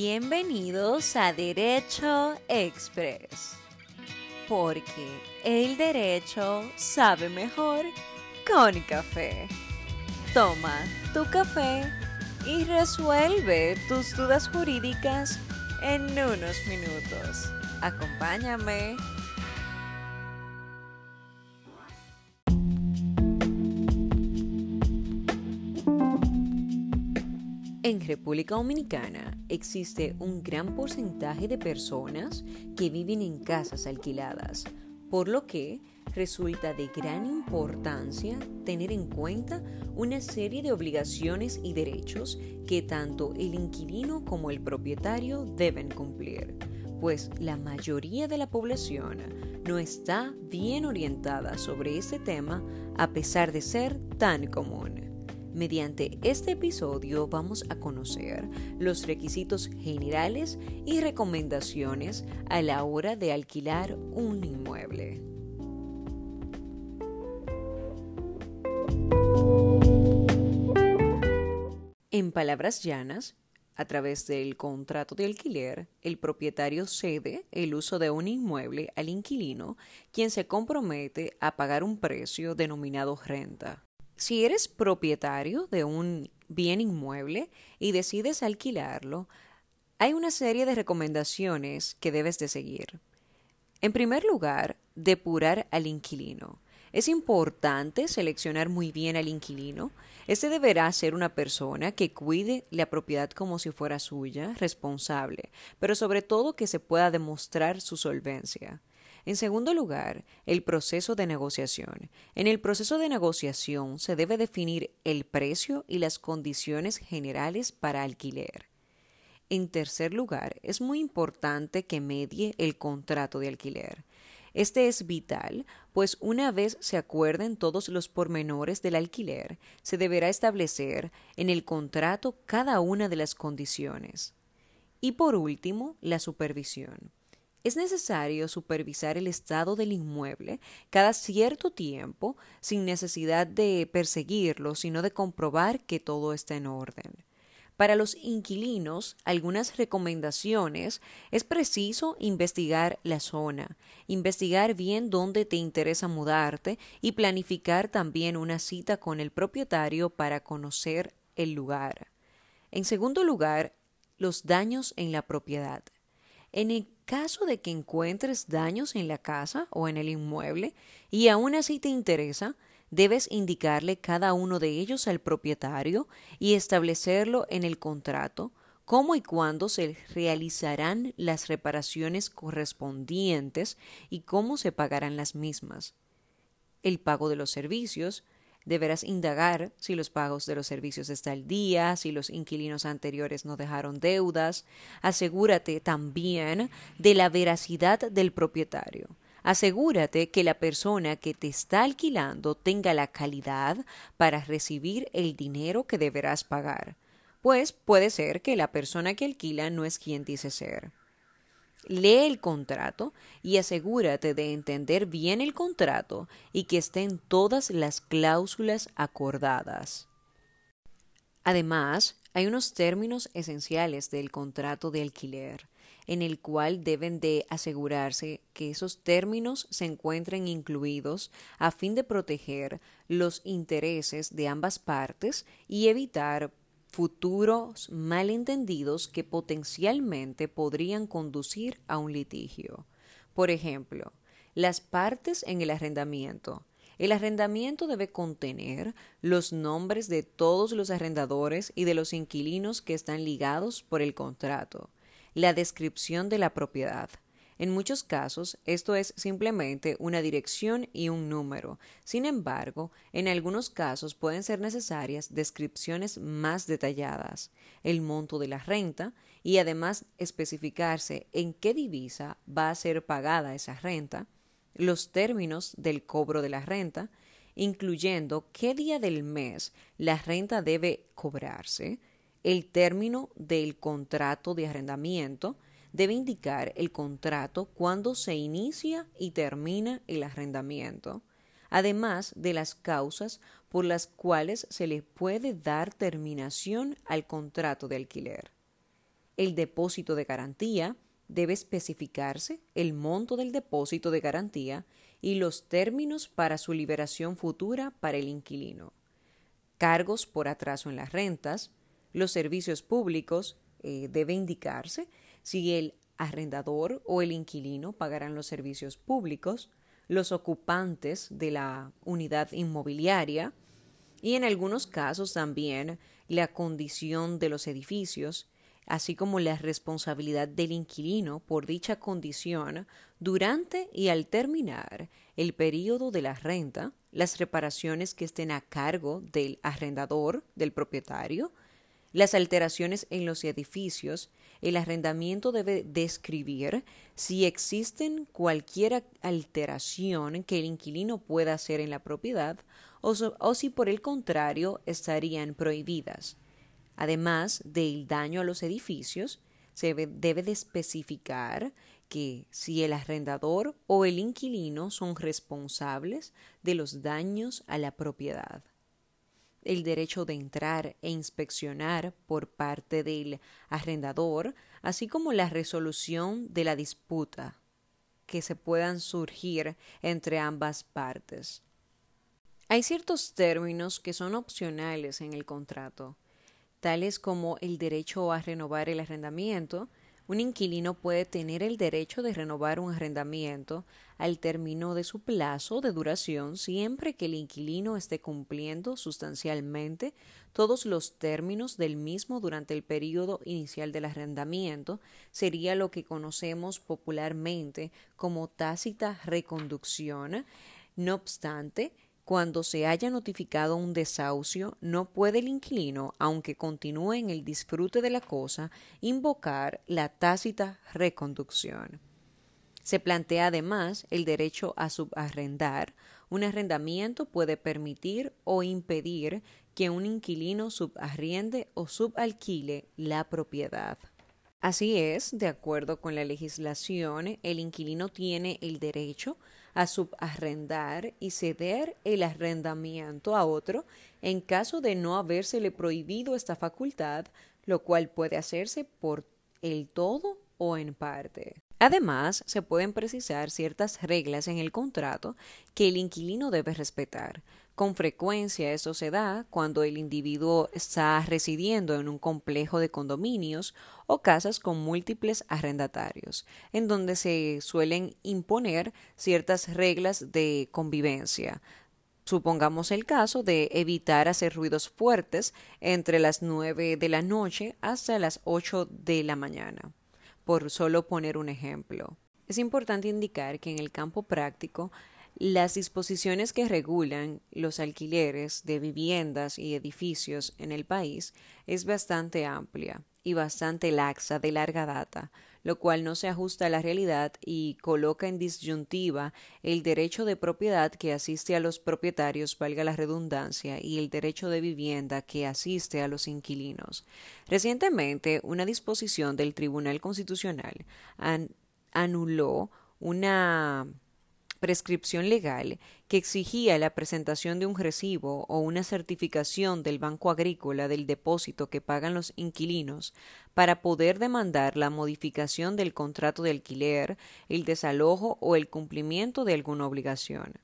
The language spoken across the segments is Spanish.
Bienvenidos a Derecho Express, porque el derecho sabe mejor con café. Toma tu café y resuelve tus dudas jurídicas en unos minutos. Acompáñame. En República Dominicana existe un gran porcentaje de personas que viven en casas alquiladas, por lo que resulta de gran importancia tener en cuenta una serie de obligaciones y derechos que tanto el inquilino como el propietario deben cumplir, pues la mayoría de la población no está bien orientada sobre este tema a pesar de ser tan común. Mediante este episodio vamos a conocer los requisitos generales y recomendaciones a la hora de alquilar un inmueble. En palabras llanas, a través del contrato de alquiler, el propietario cede el uso de un inmueble al inquilino, quien se compromete a pagar un precio denominado renta. Si eres propietario de un bien inmueble y decides alquilarlo, hay una serie de recomendaciones que debes de seguir. En primer lugar, depurar al inquilino. Es importante seleccionar muy bien al inquilino. Este deberá ser una persona que cuide la propiedad como si fuera suya, responsable, pero sobre todo que se pueda demostrar su solvencia. En segundo lugar, el proceso de negociación. En el proceso de negociación se debe definir el precio y las condiciones generales para alquiler. En tercer lugar, es muy importante que medie el contrato de alquiler. Este es vital, pues una vez se acuerden todos los pormenores del alquiler, se deberá establecer en el contrato cada una de las condiciones. Y por último, la supervisión. Es necesario supervisar el estado del inmueble cada cierto tiempo sin necesidad de perseguirlo, sino de comprobar que todo está en orden. Para los inquilinos, algunas recomendaciones es preciso investigar la zona, investigar bien dónde te interesa mudarte y planificar también una cita con el propietario para conocer el lugar. En segundo lugar, los daños en la propiedad. En el caso de que encuentres daños en la casa o en el inmueble y aún así te interesa, debes indicarle cada uno de ellos al propietario y establecerlo en el contrato cómo y cuándo se realizarán las reparaciones correspondientes y cómo se pagarán las mismas. El pago de los servicios, Deberás indagar si los pagos de los servicios están al día, si los inquilinos anteriores no dejaron deudas. Asegúrate también de la veracidad del propietario. Asegúrate que la persona que te está alquilando tenga la calidad para recibir el dinero que deberás pagar, pues puede ser que la persona que alquila no es quien dice ser. Lee el contrato y asegúrate de entender bien el contrato y que estén todas las cláusulas acordadas. Además, hay unos términos esenciales del contrato de alquiler, en el cual deben de asegurarse que esos términos se encuentren incluidos a fin de proteger los intereses de ambas partes y evitar futuros malentendidos que potencialmente podrían conducir a un litigio. Por ejemplo, las partes en el arrendamiento. El arrendamiento debe contener los nombres de todos los arrendadores y de los inquilinos que están ligados por el contrato, la descripción de la propiedad, en muchos casos, esto es simplemente una dirección y un número. Sin embargo, en algunos casos pueden ser necesarias descripciones más detalladas, el monto de la renta y además especificarse en qué divisa va a ser pagada esa renta, los términos del cobro de la renta, incluyendo qué día del mes la renta debe cobrarse, el término del contrato de arrendamiento, debe indicar el contrato cuando se inicia y termina el arrendamiento, además de las causas por las cuales se le puede dar terminación al contrato de alquiler. el depósito de garantía, debe especificarse el monto del depósito de garantía y los términos para su liberación futura para el inquilino. Cargos por atraso en las rentas, los servicios públicos, eh, debe indicarse si el arrendador o el inquilino pagarán los servicios públicos, los ocupantes de la unidad inmobiliaria y en algunos casos también la condición de los edificios, así como la responsabilidad del inquilino por dicha condición durante y al terminar el período de la renta, las reparaciones que estén a cargo del arrendador, del propietario, las alteraciones en los edificios, el arrendamiento debe describir si existen cualquier alteración que el inquilino pueda hacer en la propiedad o, si por el contrario estarían prohibidas. Además del daño a los edificios, se debe de especificar que si el arrendador o el inquilino son responsables de los daños a la propiedad el derecho de entrar e inspeccionar por parte del arrendador, así como la resolución de la disputa que se puedan surgir entre ambas partes. Hay ciertos términos que son opcionales en el contrato, tales como el derecho a renovar el arrendamiento, un inquilino puede tener el derecho de renovar un arrendamiento al término de su plazo de duración siempre que el inquilino esté cumpliendo sustancialmente todos los términos del mismo durante el periodo inicial del arrendamiento, sería lo que conocemos popularmente como tácita reconducción. No obstante, cuando se haya notificado un desahucio, no puede el inquilino, aunque continúe en el disfrute de la cosa, invocar la tácita reconducción. Se plantea además el derecho a subarrendar. Un arrendamiento puede permitir o impedir que un inquilino subarriende o subalquile la propiedad. Así es, de acuerdo con la legislación, el inquilino tiene el derecho a subarrendar y ceder el arrendamiento a otro en caso de no habérsele prohibido esta facultad, lo cual puede hacerse por el todo o en parte. Además, se pueden precisar ciertas reglas en el contrato que el inquilino debe respetar, con frecuencia eso se da cuando el individuo está residiendo en un complejo de condominios o casas con múltiples arrendatarios, en donde se suelen imponer ciertas reglas de convivencia. Supongamos el caso de evitar hacer ruidos fuertes entre las nueve de la noche hasta las ocho de la mañana, por solo poner un ejemplo. Es importante indicar que en el campo práctico las disposiciones que regulan los alquileres de viviendas y edificios en el país es bastante amplia y bastante laxa de larga data, lo cual no se ajusta a la realidad y coloca en disyuntiva el derecho de propiedad que asiste a los propietarios, valga la redundancia, y el derecho de vivienda que asiste a los inquilinos. Recientemente, una disposición del Tribunal Constitucional anuló una prescripción legal que exigía la presentación de un recibo o una certificación del Banco Agrícola del depósito que pagan los inquilinos para poder demandar la modificación del contrato de alquiler, el desalojo o el cumplimiento de alguna obligación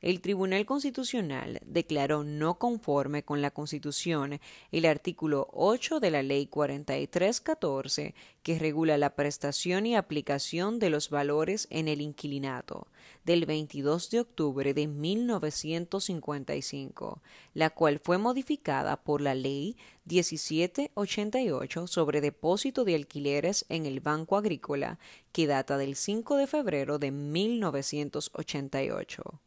el Tribunal Constitucional declaró no conforme con la Constitución el artículo 8 de la Ley 4314 que regula la prestación y aplicación de los valores en el inquilinato del 22 de octubre de 1955, la cual fue modificada por la Ley 1788 sobre depósito de alquileres en el Banco Agrícola, que data del 5 de febrero de 1988.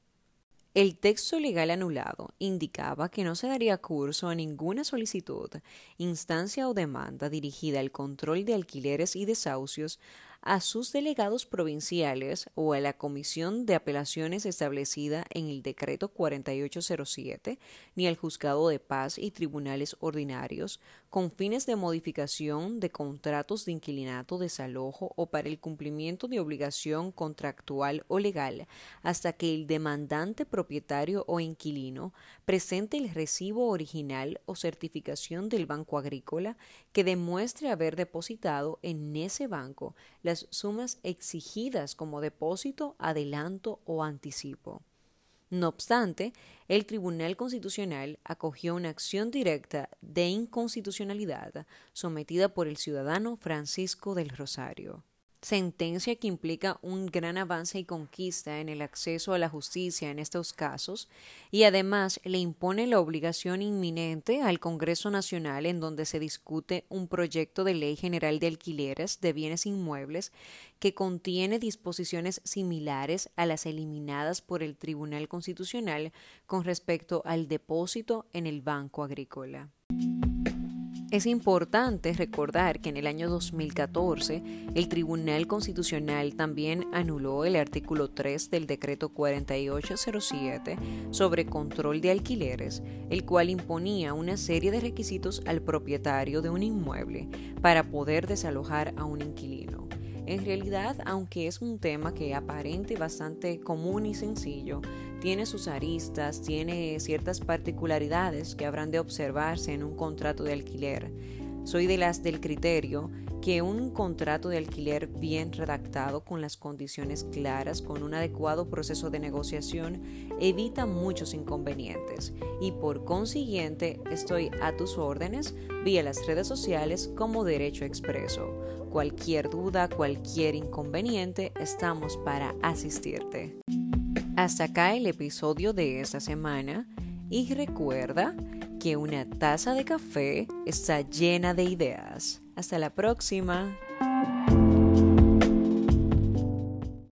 El texto legal anulado indicaba que no se daría curso a ninguna solicitud, instancia o demanda dirigida al control de alquileres y desahucios a sus delegados provinciales o a la comisión de apelaciones establecida en el decreto 4807, ni al juzgado de paz y tribunales ordinarios, con fines de modificación de contratos de inquilinato, desalojo o para el cumplimiento de obligación contractual o legal, hasta que el demandante propietario o inquilino presente el recibo original o certificación del Banco Agrícola que demuestre haber depositado en ese banco las sumas exigidas como depósito, adelanto o anticipo. No obstante, el Tribunal Constitucional acogió una acción directa de inconstitucionalidad sometida por el ciudadano Francisco del Rosario sentencia que implica un gran avance y conquista en el acceso a la justicia en estos casos y además le impone la obligación inminente al Congreso Nacional en donde se discute un proyecto de ley general de alquileres de bienes inmuebles que contiene disposiciones similares a las eliminadas por el Tribunal Constitucional con respecto al depósito en el Banco Agrícola. Es importante recordar que en el año 2014 el Tribunal Constitucional también anuló el artículo 3 del decreto 4807 sobre control de alquileres, el cual imponía una serie de requisitos al propietario de un inmueble para poder desalojar a un inquilino. En realidad, aunque es un tema que aparente bastante común y sencillo, tiene sus aristas, tiene ciertas particularidades que habrán de observarse en un contrato de alquiler. Soy de las del criterio que un contrato de alquiler bien redactado con las condiciones claras, con un adecuado proceso de negociación, evita muchos inconvenientes y por consiguiente estoy a tus órdenes vía las redes sociales como derecho expreso. Cualquier duda, cualquier inconveniente, estamos para asistirte. Hasta acá el episodio de esta semana y recuerda que una taza de café está llena de ideas. Hasta la próxima.